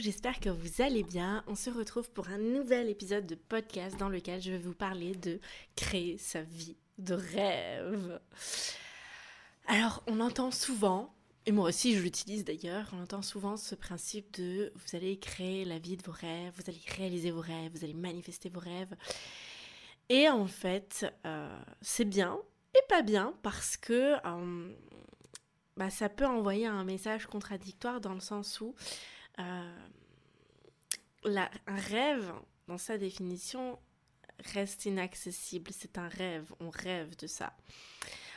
J'espère que vous allez bien. On se retrouve pour un nouvel épisode de podcast dans lequel je vais vous parler de créer sa vie de rêve. Alors, on entend souvent, et moi aussi je l'utilise d'ailleurs, on entend souvent ce principe de vous allez créer la vie de vos rêves, vous allez réaliser vos rêves, vous allez manifester vos rêves. Et en fait, euh, c'est bien et pas bien parce que euh, bah, ça peut envoyer un message contradictoire dans le sens où la, un rêve, dans sa définition, reste inaccessible. C'est un rêve, on rêve de ça.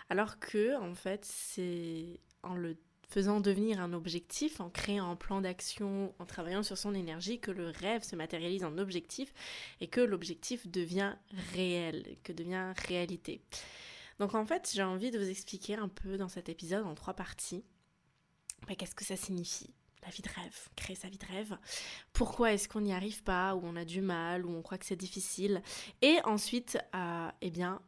Alors que, en fait, c'est en le faisant devenir un objectif, en créant un plan d'action, en travaillant sur son énergie, que le rêve se matérialise en objectif et que l'objectif devient réel, que devient réalité. Donc en fait, j'ai envie de vous expliquer un peu dans cet épisode en trois parties bah, qu'est-ce que ça signifie la vie de rêve, créer sa vie de rêve. Pourquoi est-ce qu'on n'y arrive pas, ou on a du mal, ou on croit que c'est difficile? Et ensuite, euh, eh bien,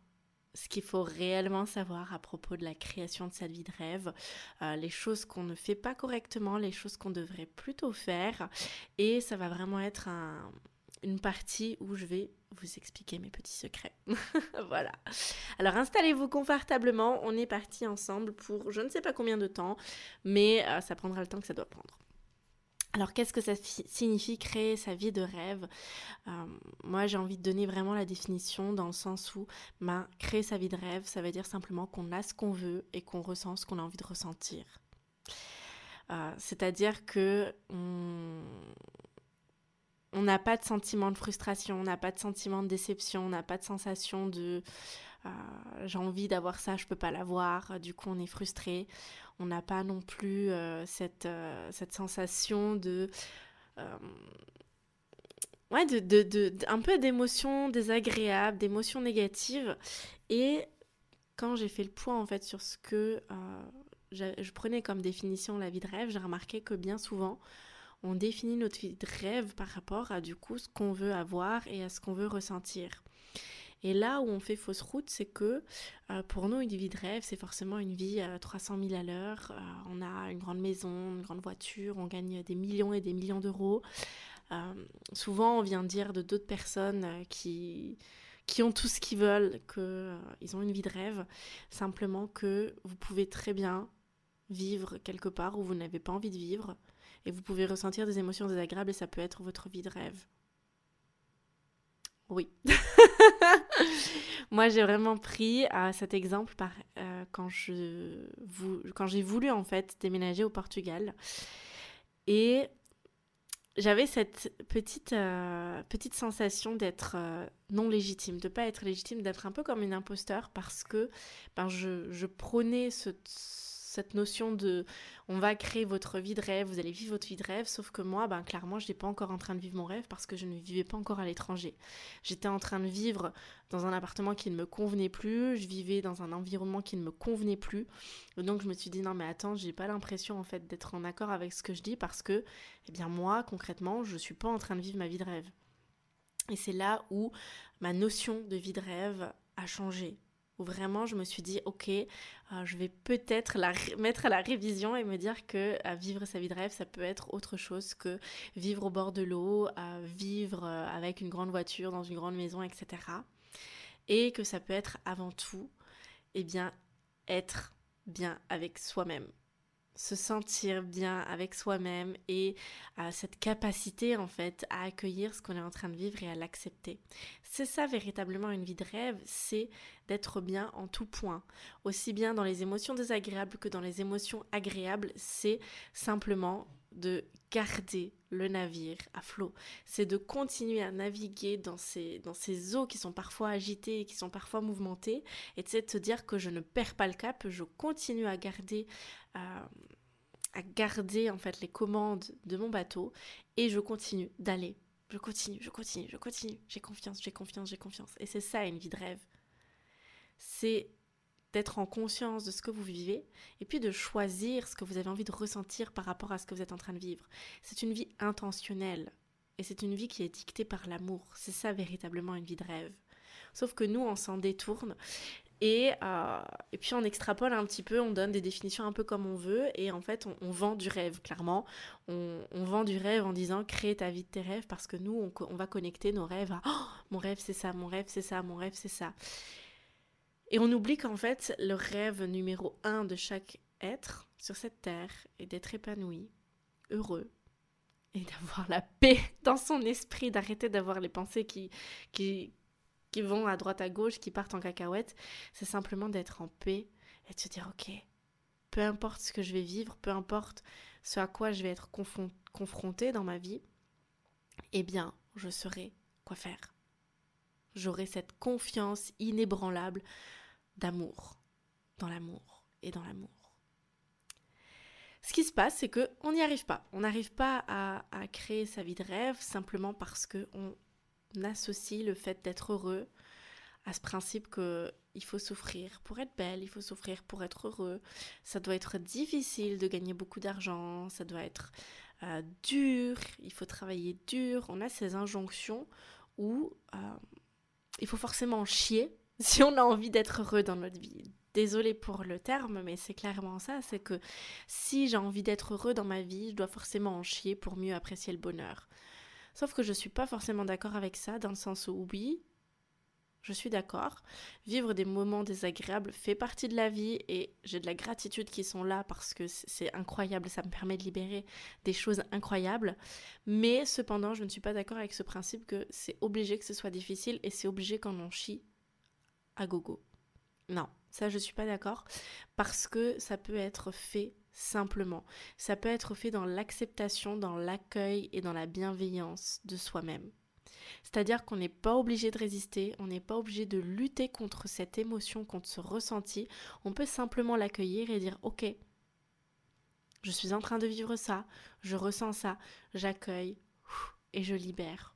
ce qu'il faut réellement savoir à propos de la création de sa vie de rêve, euh, les choses qu'on ne fait pas correctement, les choses qu'on devrait plutôt faire. Et ça va vraiment être une partie où je vais vous expliquer mes petits secrets. voilà. Alors installez-vous confortablement, on est parti ensemble pour je ne sais pas combien de temps, mais euh, ça prendra le temps que ça doit prendre. Alors qu'est-ce que ça signifie créer sa vie de rêve? Euh, Moi j'ai envie de donner vraiment la définition dans le sens où ben, créer sa vie de rêve, ça veut dire simplement qu'on a ce qu'on veut et qu'on ressent ce qu'on a envie de ressentir. Euh, c'est-à-dire que n'a pas de sentiment de frustration, on n'a pas de sentiment de déception, on n'a pas de sensation de euh, j'ai envie d'avoir ça, je peux pas l'avoir, du coup on est frustré. On n'a pas non plus euh, cette, euh, cette sensation de ouais, un peu d'émotions désagréables, d'émotions négatives. Et quand j'ai fait le point en fait sur ce que je, prenais comme définition la vie de rêve, j'ai remarqué que bien souvent, on définit notre vie de rêve par rapport à du coup ce qu'on veut avoir et à ce qu'on veut ressentir. Et là où on fait fausse route, c'est que euh, pour nous, une vie de rêve, c'est forcément une vie à 300 000 à l'heure. Euh, on a une grande maison, une grande voiture, on gagne des millions et des millions d'euros. Euh, souvent, on vient dire de d'autres personnes qui qui ont tout ce qu'ils veulent, qu'ils ont une vie de rêve, simplement que vous pouvez très bien vivre quelque part où vous n'avez pas envie de vivre, et vous pouvez ressentir des émotions désagréables et ça peut être votre vie de rêve. Oui. Moi, j'ai vraiment pris euh, cet exemple euh, quand, j'ai voulu en fait déménager au Portugal. Et j'avais cette petite, euh, petite sensation d'être non légitime, de pas être légitime, d'être un peu comme une imposteur parce que ben, je, je prônais ce cette notion de on va créer votre vie de rêve, vous allez vivre votre vie de rêve, sauf que moi, ben, clairement, je n'étais pas encore en train de vivre mon rêve parce que je ne vivais pas encore à l'étranger. J'étais en train de vivre dans un appartement qui ne me convenait plus, je vivais dans un environnement qui ne me convenait plus. donc je me suis dit non mais attends, j'ai pas l'impression en fait d'être en accord avec ce que je dis parce que, eh bien moi, concrètement, je suis pas en train de vivre ma vie de rêve. Et c'est là où ma notion de vie de rêve a changé où vraiment je me suis dit ok euh, je vais peut-être la mettre à la révision et me dire que euh, vivre sa vie de rêve ça peut être autre chose que vivre au bord de l'eau vivre euh, avec une grande voiture dans une grande maison etc et que ça peut être avant tout eh bien être bien avec soi-même se sentir bien avec soi-même et cette capacité en fait à accueillir ce qu'on est en train de vivre et à l'accepter. C'est ça véritablement une vie de rêve, c'est d'être bien en tout point. Aussi bien dans les émotions désagréables que dans les émotions agréables, c'est simplement de garder le navire à flot. C'est de continuer à naviguer dans ces, dans ces eaux qui sont parfois agitées qui sont parfois mouvementées et de se dire que je ne perds pas le cap, je continue à garder euh, à garder en fait les commandes de mon bateau et je continue d'aller. Je continue, je continue, je continue. J'ai confiance, j'ai confiance, j'ai confiance. Et c'est ça une vie de rêve. C'est d'être en conscience de ce que vous vivez et puis de choisir ce que vous avez envie de ressentir par rapport à ce que vous êtes en train de vivre. C'est une vie intentionnelle et c'est une vie qui est dictée par l'amour. C'est ça véritablement une vie de rêve. Sauf que nous, on s'en détourne et, euh, et, puis on extrapole un petit peu, on donne des définitions un peu comme on veut, et en fait on, vend du rêve, clairement. On, vend du rêve en disant crée ta vie de tes rêves, parce que nous, on, va connecter nos rêves à oh, mon rêve c'est ça, mon rêve c'est ça, mon rêve c'est ça. Et on oublie qu'en fait, le rêve numéro un de chaque être sur cette terre est d'être épanoui, heureux, et d'avoir la paix dans son esprit, d'arrêter d'avoir les pensées qui, qui, qui vont à droite à gauche, qui partent en cacahuète. C'est simplement d'être en paix et de se dire, ok, peu importe ce que je vais vivre, peu importe ce à quoi je vais être confronté dans ma vie, eh bien, je saurai quoi faire. J'aurai cette confiance inébranlable d'amour, dans l'amour et dans l'amour. Ce qui se passe, c'est que on n'y arrive pas. On n'arrive pas à, créer sa vie de rêve simplement parce que on associe le fait d'être heureux à ce principe que il faut souffrir pour être belle, il faut souffrir pour être heureux. Ça doit être difficile de gagner beaucoup d'argent, ça doit être euh, dur, il faut travailler dur. On a ces injonctions où euh, il faut forcément chier si on a envie d'être heureux dans notre vie. Désolée pour le terme, mais c'est clairement ça, c'est que si j'ai envie d'être heureux dans ma vie, je dois forcément en chier pour mieux apprécier le bonheur. Sauf que je ne suis pas forcément d'accord avec ça, dans le sens où oui, je suis d'accord. Vivre des moments désagréables fait partie de la vie et j'ai de la gratitude qui sont là parce que c'est incroyable, ça me permet de libérer des choses incroyables. Mais cependant, je ne suis pas d'accord avec ce principe que c'est obligé que ce soit difficile et c'est obligé qu'on en chie à gogo. Non, ça je suis pas d'accord parce que ça peut être fait simplement. Ça peut être fait dans l'acceptation, dans l'accueil et dans la bienveillance de soi-même. C'est-à-dire qu'on n'est pas obligé de résister, on n'est pas obligé de lutter contre cette émotion, contre ce ressenti. On peut simplement l'accueillir et dire ok, je suis en train de vivre ça, je ressens ça, j'accueille et je libère.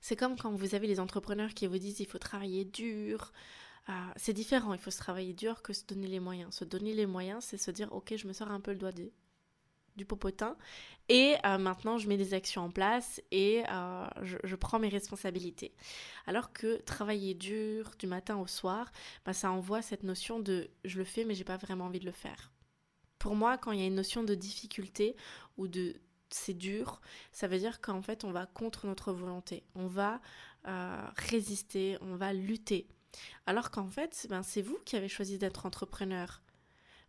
C'est comme quand vous avez les entrepreneurs qui vous disent il faut travailler dur. Ah, c'est différent, il faut se travailler dur que se donner les moyens. Se donner les moyens, c'est se dire ok, je me sors un peu le doigt du popotin et euh, maintenant je mets des actions en place et euh, je, prends mes responsabilités. Alors que travailler dur du matin au soir, bah, ça envoie cette notion de je le fais mais j'ai pas vraiment envie de le faire. Pour moi, quand il y a une notion de difficulté ou de c'est dur, ça veut dire qu'en fait on va contre notre volonté, on va euh, résister, on va lutter. Alors qu'en fait, ben, c'est vous qui avez choisi d'être entrepreneur.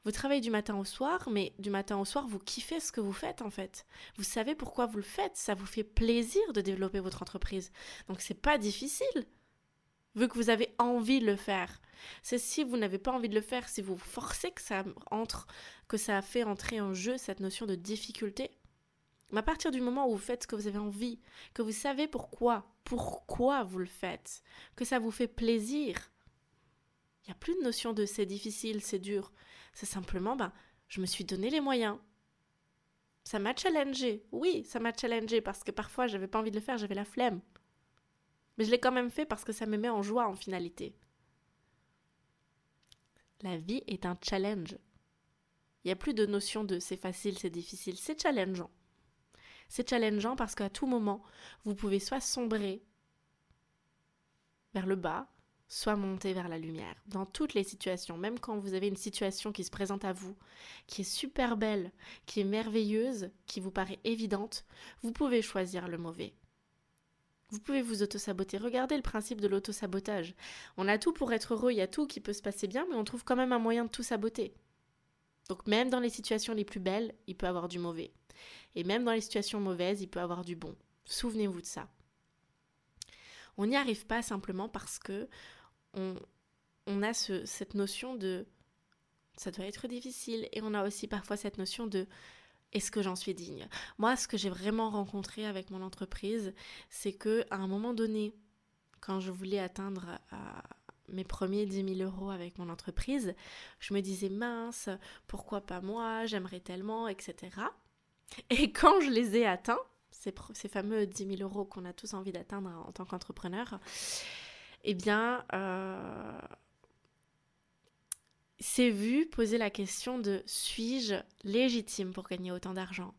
Vous travaillez du matin au soir, mais du matin au soir, vous kiffez ce que vous faites en fait. Vous savez pourquoi vous le faites, ça vous fait plaisir de développer votre entreprise. Donc c'est pas difficile. Vu que vous avez envie de le faire. C'est si vous n'avez pas envie de le faire, si vous forcez que ça entre, que ça fait entrer en jeu cette notion de difficulté, mais à partir du moment où vous faites ce que vous avez envie, que vous savez pourquoi, pourquoi vous le faites, que ça vous fait plaisir, il n'y a plus de notion de c'est difficile, c'est dur. C'est simplement, ben, je me suis donné les moyens. Ça m'a challengé. Oui, ça m'a challengé parce que parfois j'avais pas envie de le faire, j'avais la flemme. Mais je l'ai quand même fait parce que ça me met en joie en finalité. La vie est un challenge. Il n'y a plus de notion de c'est facile, c'est difficile, c'est challengeant. C'est challengeant parce qu'à tout moment, vous pouvez soit sombrer vers le bas, soit monter vers la lumière. Dans toutes les situations, même quand vous avez une situation qui se présente à vous, qui est super belle, qui est merveilleuse, qui vous paraît évidente, vous pouvez choisir le mauvais. Vous pouvez vous auto-saboter. Regardez le principe de l'auto-sabotage. On a tout pour être heureux, il y a tout qui peut se passer bien, mais on trouve quand même un moyen de tout saboter. Donc même dans les situations les plus belles, il peut avoir du mauvais. Et même dans les situations mauvaises, il peut avoir du bon. Souvenez-vous de ça. On n'y arrive pas simplement parce que on, a cette notion de ça doit être difficile et on a aussi parfois cette notion de est-ce que j'en suis digne? Moi, ce que j'ai vraiment rencontré avec mon entreprise, c'est que à un moment donné, quand je voulais atteindre mes premiers 10 000 euros avec mon entreprise, je me disais mince, pourquoi pas moi, j'aimerais tellement, etc. Et quand je les ai atteints, ces, fameux 10 000 euros qu'on a tous envie d'atteindre en tant qu'entrepreneur, eh bien, euh, c'est vu poser la question de suis-je légitime pour gagner autant d'argent?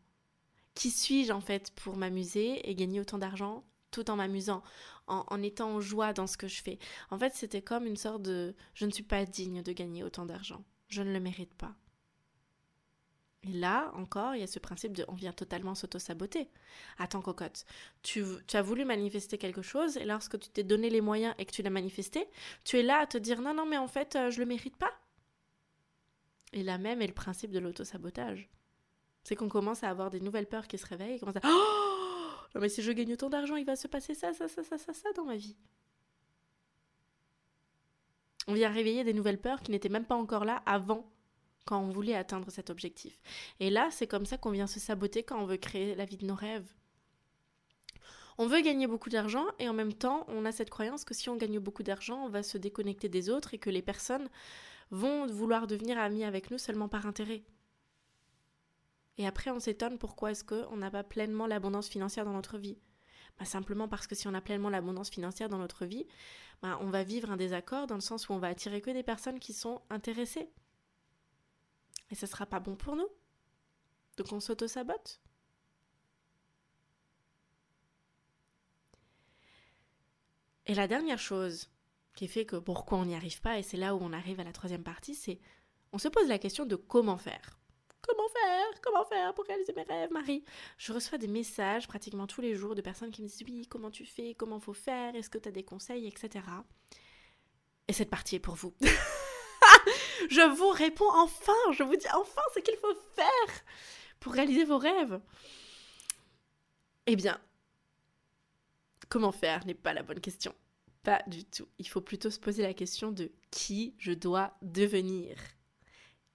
Qui suis-je en fait pour m'amuser et gagner autant d'argent tout en m'amusant, en, étant en joie dans ce que je fais? En fait, c'était comme une sorte de je ne suis pas digne de gagner autant d'argent. Je ne le mérite pas. Et là, encore, il y a ce principe de on vient totalement s'auto-saboter. Attends, cocotte, tu, as voulu manifester quelque chose et lorsque tu t'es donné les moyens et que tu l'as manifesté, tu es là à te dire non, non, mais en fait, euh, je le mérite pas. Et là même est le principe de l'auto-sabotage. C'est qu'on commence à avoir des nouvelles peurs qui se réveillent et commence à oh non mais si je gagne autant d'argent, il va se passer ça, ça, ça, ça, ça, ça dans ma vie. On vient réveiller des nouvelles peurs qui n'étaient même pas encore là avant quand on voulait atteindre cet objectif. Et là, c'est comme ça qu'on vient se saboter quand on veut créer la vie de nos rêves. On veut gagner beaucoup d'argent et en même temps, on a cette croyance que si on gagne beaucoup d'argent, on va se déconnecter des autres et que les personnes vont vouloir devenir amies avec nous seulement par intérêt. Et après, on s'étonne pourquoi est-ce qu'on n'a pas pleinement l'abondance financière dans notre vie. Bah, simplement parce que si on a pleinement l'abondance financière dans notre vie, bah, on va vivre un désaccord dans le sens où on va attirer que des personnes qui sont intéressées. Et ce sera pas bon pour nous. Donc on s'auto-sabote. Et la dernière chose qui fait que pourquoi on n'y arrive pas, et c'est là où on arrive à la troisième partie, c'est on se pose la question de comment faire. Comment faire? Comment faire pour réaliser mes rêves, Marie? Je reçois des messages pratiquement tous les jours de personnes qui me disent oui, comment tu fais? Comment faut faire? Est-ce que tu as des conseils? Etc. Et cette partie est pour vous. je vous réponds enfin, je vous dis enfin ce qu'il faut faire pour réaliser vos rêves. Eh bien, comment faire n'est pas la bonne question. Pas du tout. Il faut plutôt se poser la question de qui je dois devenir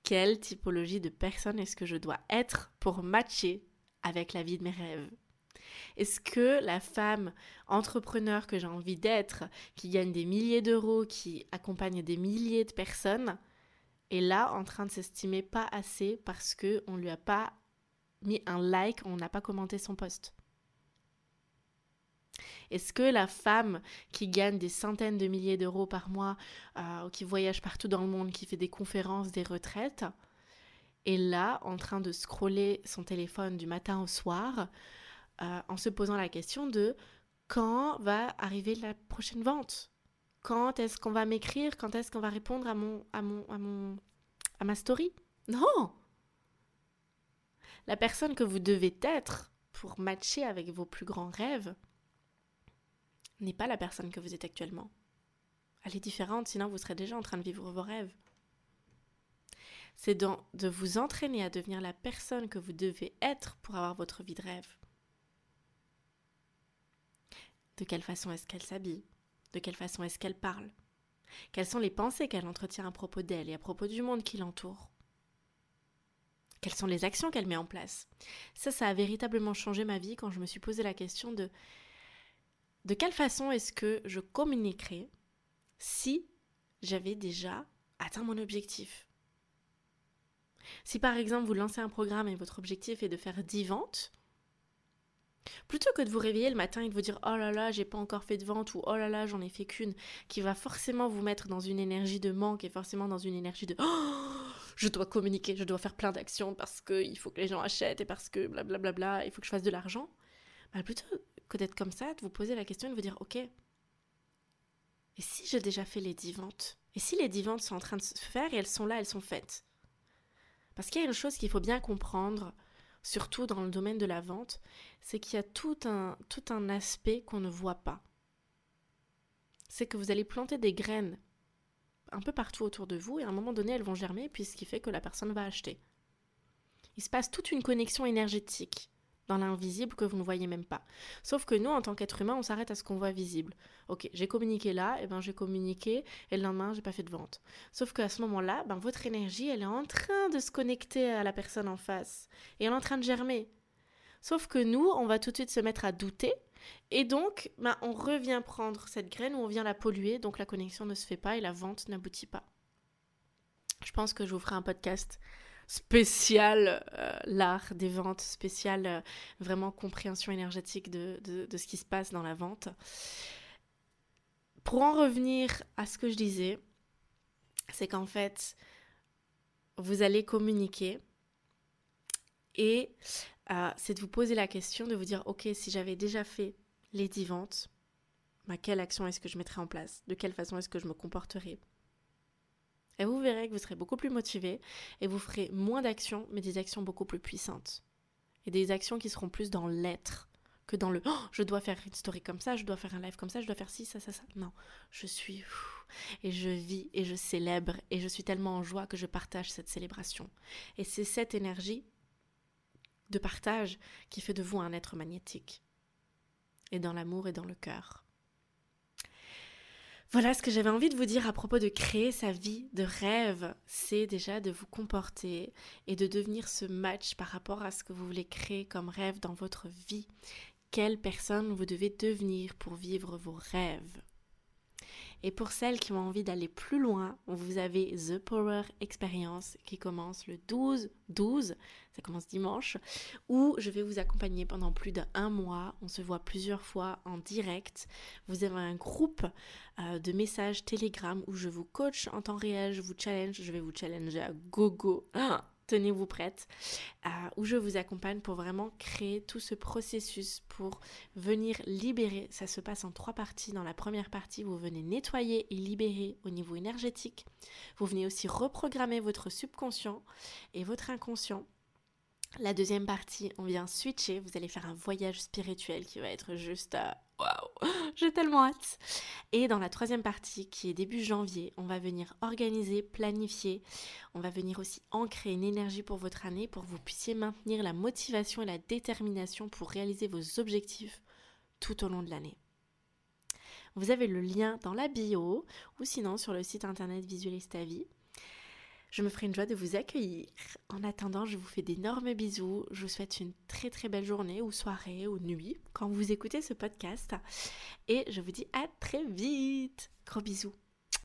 quelle typologie de personne est-ce que je dois être pour matcher avec la vie de mes rêves? Est-ce que la femme entrepreneur que j'ai envie d'être, qui gagne des milliers d'euros, qui accompagne des milliers de personnes, est là en train de s'estimer pas assez parce que on lui a pas mis un like, on n'a pas commenté son post. Est-ce que la femme qui gagne des centaines de milliers d'euros par mois, euh, qui voyage partout dans le monde, qui fait des conférences, des retraites, est là en train de scroller son téléphone du matin au soir euh, en se posant la question de quand va arriver la prochaine vente? Quand est-ce qu'on va m'écrire Quand est-ce qu'on va répondre à mon, à mon, à mon, à ma story? Non La personne que vous devez être pour matcher avec vos plus grands rêves, n'est pas la personne que vous êtes actuellement. Elle est différente, sinon vous serez déjà en train de vivre vos rêves. C'est de vous entraîner à devenir la personne que vous devez être pour avoir votre vie de rêve. De quelle façon est-ce qu'elle s'habille? De quelle façon est-ce qu'elle parle? Quelles sont les pensées qu'elle entretient à propos d'elle et à propos du monde qui l'entoure? Quelles sont les actions qu'elle met en place? Ça, ça a véritablement changé ma vie quand je me suis posé la question de de quelle façon est-ce que je communiquerais si j'avais déjà atteint mon objectif? Si par exemple vous lancez un programme et votre objectif est de faire 10 ventes, plutôt que de vous réveiller le matin et de vous dire oh là là j'ai pas encore fait de vente ou oh là là j'en ai fait qu'une, qui va forcément vous mettre dans une énergie de manque et forcément dans une énergie de oh je dois communiquer, je dois faire plein d'actions parce qu'il faut que les gens achètent et parce que blablabla, bla bla il faut que je fasse de l'argent. Bah, plutôt que d'être comme ça, de vous poser la question et de vous dire, ok, et si j'ai déjà fait les 10 ventes? Et si les 10 ventes sont en train de se faire et elles sont là, elles sont faites? Parce qu'il y a une chose qu'il faut bien comprendre, surtout dans le domaine de la vente, c'est qu'il y a tout un, tout un aspect qu'on ne voit pas. C'est que vous allez planter des graines un peu partout autour de vous et à un moment donné, elles vont germer, puis ce qui fait que la personne va acheter. Il se passe toute une connexion énergétique dans l'invisible que vous ne voyez même pas. Sauf que nous, en tant qu'être humain, on s'arrête à ce qu'on voit visible. Ok, j'ai communiqué là, et ben j'ai communiqué, et le lendemain, j'ai pas fait de vente. Sauf qu'à ce moment-là, ben votre énergie, elle est en train de se connecter à la personne en face, et elle est en train de germer. Sauf que nous, on va tout de suite se mettre à douter. Et donc, bah, on revient prendre cette graine ou on vient la polluer. Donc la connexion ne se fait pas et la vente n'aboutit pas. Je pense que je vous ferai un podcast spécial euh, l'art des ventes, spécial euh, vraiment compréhension énergétique de, de, ce qui se passe dans la vente. Pour en revenir à ce que je disais, c'est qu'en fait, vous allez communiquer et euh, c'est de vous poser la question, de vous dire, ok, si j'avais déjà fait les 10 ventes, quelle action est-ce que je mettrais en place? De quelle façon est-ce que je me comporterais? Et vous verrez que vous serez beaucoup plus motivé et vous ferez moins d'actions, mais des actions beaucoup plus puissantes. Et des actions qui seront plus dans l'être que dans le oh, je dois faire une story comme ça, je dois faire un live comme ça, je dois faire ci, ça, ça, ça. Non, je suis et je vis et je célèbre et je suis tellement en joie que je partage cette célébration. Et c'est cette énergie de partage qui fait de vous un être magnétique. Et dans l'amour et dans le cœur. Voilà ce que j'avais envie de vous dire à propos de créer sa vie de rêve. C'est déjà de vous comporter et de devenir ce match par rapport à ce que vous voulez créer comme rêve dans votre vie quelle personne vous devez devenir pour vivre vos rêves? Et pour celles qui ont envie d'aller plus loin, vous avez The Power Experience qui commence le 12 12, ça commence dimanche, où je vais vous accompagner pendant plus d'un mois. On se voit plusieurs fois en direct. Vous avez un groupe euh, de messages Telegram où je vous coach en temps réel, je vous challenge, je vais vous challenger à gogo. Ah tenez-vous prête, euh, où je vous accompagne pour vraiment créer tout ce processus pour venir libérer. Ça se passe en trois parties. Dans la première partie, vous venez nettoyer et libérer au niveau énergétique. Vous venez aussi reprogrammer votre subconscient et votre inconscient la deuxième partie, on vient switcher. Vous allez faire un voyage spirituel qui va être juste. Waouh J'ai tellement hâte Et dans la troisième partie, qui est début janvier, on va venir organiser, planifier. On va venir aussi ancrer une énergie pour votre année pour que vous puissiez maintenir la motivation et la détermination pour réaliser vos objectifs tout au long de l'année. Vous avez le lien dans la bio ou sinon sur le site internet Visualise ta vie. Je me ferai une joie de vous accueillir. En attendant, je vous fais d'énormes bisous. Je vous souhaite une très très belle journée ou soirée ou nuit quand vous écoutez ce podcast. Et je vous dis à très vite. Gros bisous.